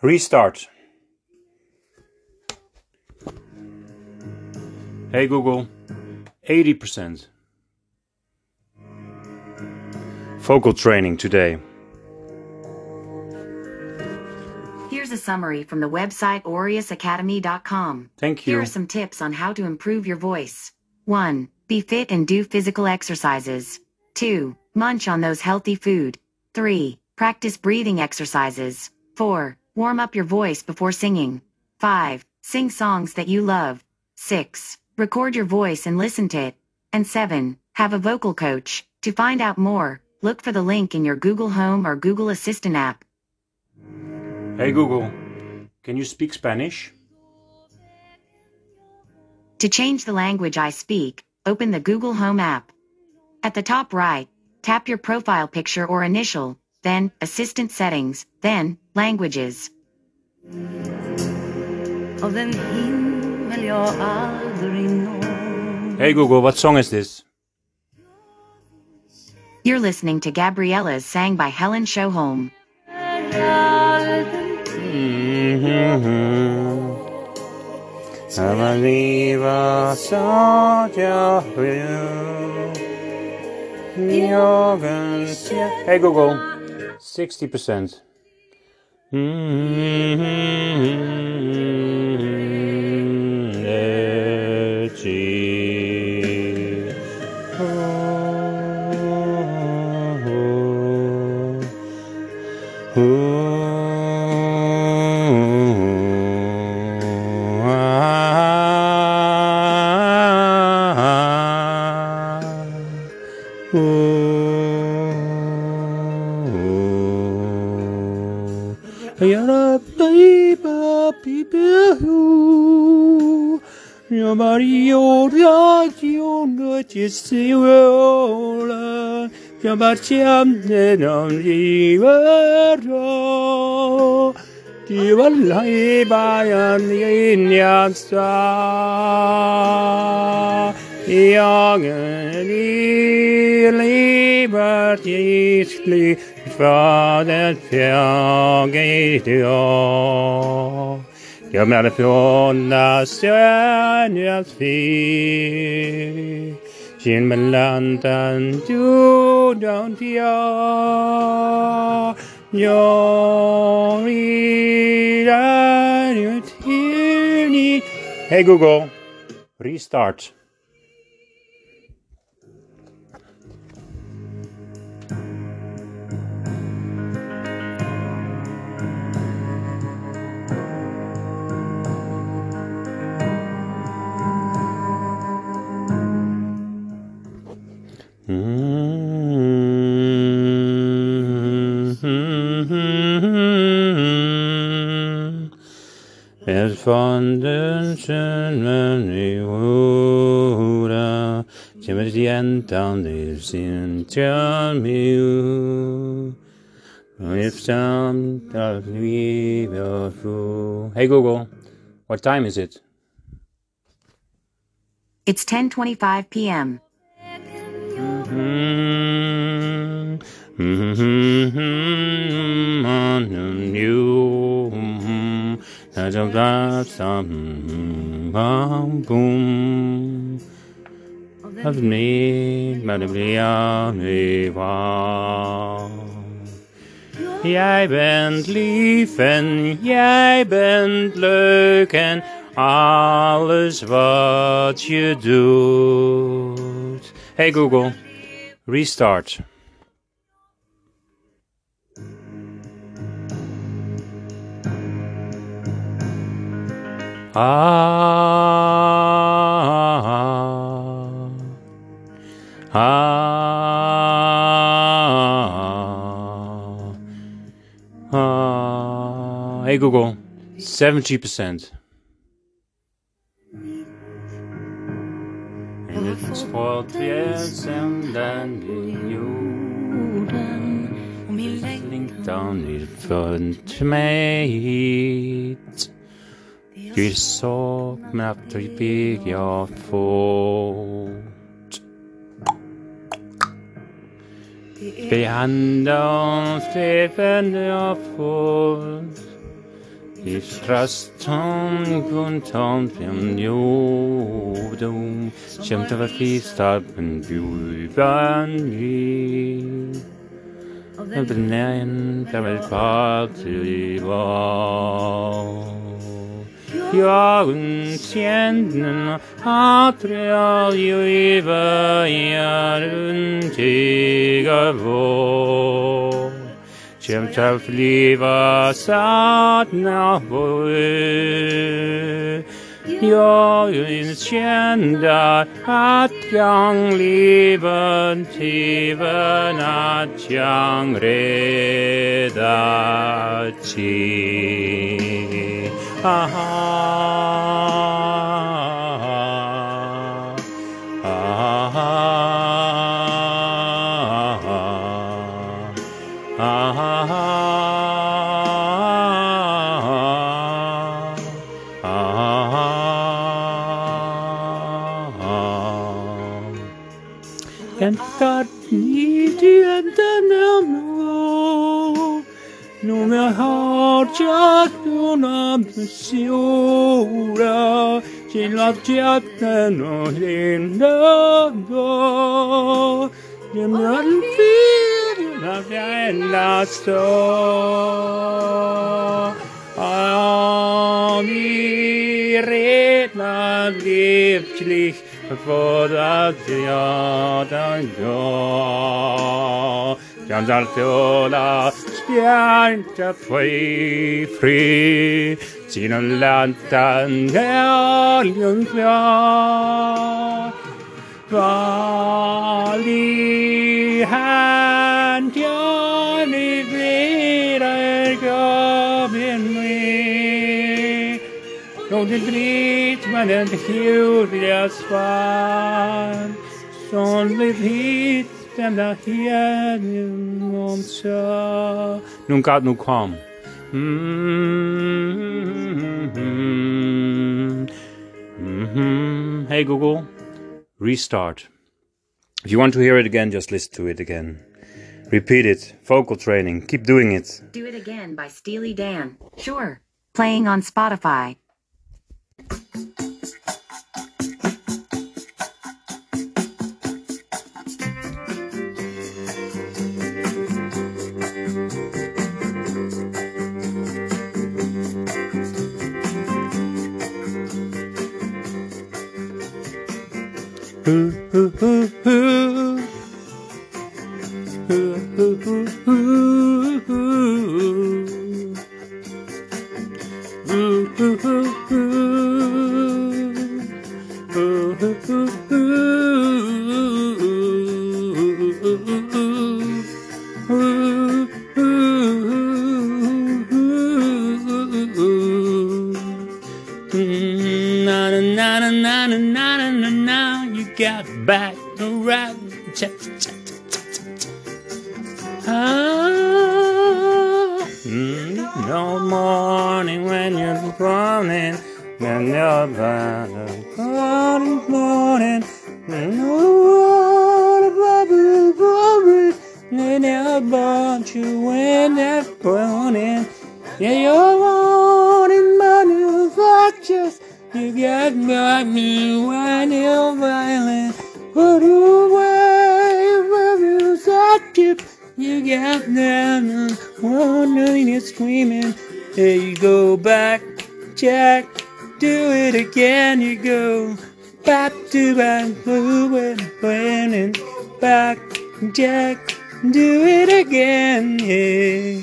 Restart. Hey Google, 80%. Vocal training today. Here's a summary from the website aureusacademy.com. Thank you. Here are some tips on how to improve your voice. 1. Be fit and do physical exercises. 2. Munch on those healthy food. 3. Practice breathing exercises. 4. Warm up your voice before singing. 5. Sing songs that you love. 6. Record your voice and listen to it. And 7. Have a vocal coach. To find out more, look for the link in your Google Home or Google Assistant app. Hey Google, can you speak Spanish? To change the language I speak, open the Google Home app. At the top right, tap your profile picture or initial, then Assistant Settings, then Languages. Av den himmel jag aldrig når Hey Google, what song is this? You're listening to Gabriella's sang by Helen Sjöholm. Hey Google, Sixty percent. Viva Piperu, Mario Radio Noticiola, Chiamarciam de non libero, Ti valai bayan lignam sta, Young and liberty, 60%. Jag med från Skimmelanten jorden fjär Jag är ut i Hey Google, restart. Ett fondensen i jorden Kommer jäntan i sin tjärmiu If some of we will fool Hey Google, what time is it? It's 10:25 p.m. That's a glass of Jij bent lief en jij bent leuk en alles wat je doet. Hey Google, restart. Ah, ah, ah. Hey Google, 70%. En liten språk fjällsänden i jorden och min längtan är född mig hit Ju somnat typ och beg jag fort. Vid handen släpen jag fort. I tröstan kuntan från jorden kämpa för fristapen bjudan ger. Och den enda med part i var. Jahren senden Atria i Jaruntigavo. Чем тофлива сад на бой, Jörgen kända att jag i tiven att jag reda till. And God need and then no no me har jag nåna sura. Till no hjärtan och linda You're röden fyr av den lasta Ah gerät man lieblich vor das Theater. Gianzartola spianta free free sino l'antanello in fior. Vali ha Någon brit man en hjuliga span Som blev hit stämda genom så Nun got nu kom mm-hmm. Hey Google, restart. If you want to hear it again, just listen to it again. Repeat it. Vocal training. Keep doing it. Do It Again by Steely Dan. Sure. Playing on Spotify. hoo, hoo, hoo, hoo. Got back around ah. Mm, no morning when you're running when you're back morning morning when you're bubble bubble. When I want you when they're burning yeah, you're got me when you're violent. Put away from you active. You got them wondering you're screaming. There you go back, Jack. Do it again. You go back to back, moving, burning back, Jack. Do it again, yeah.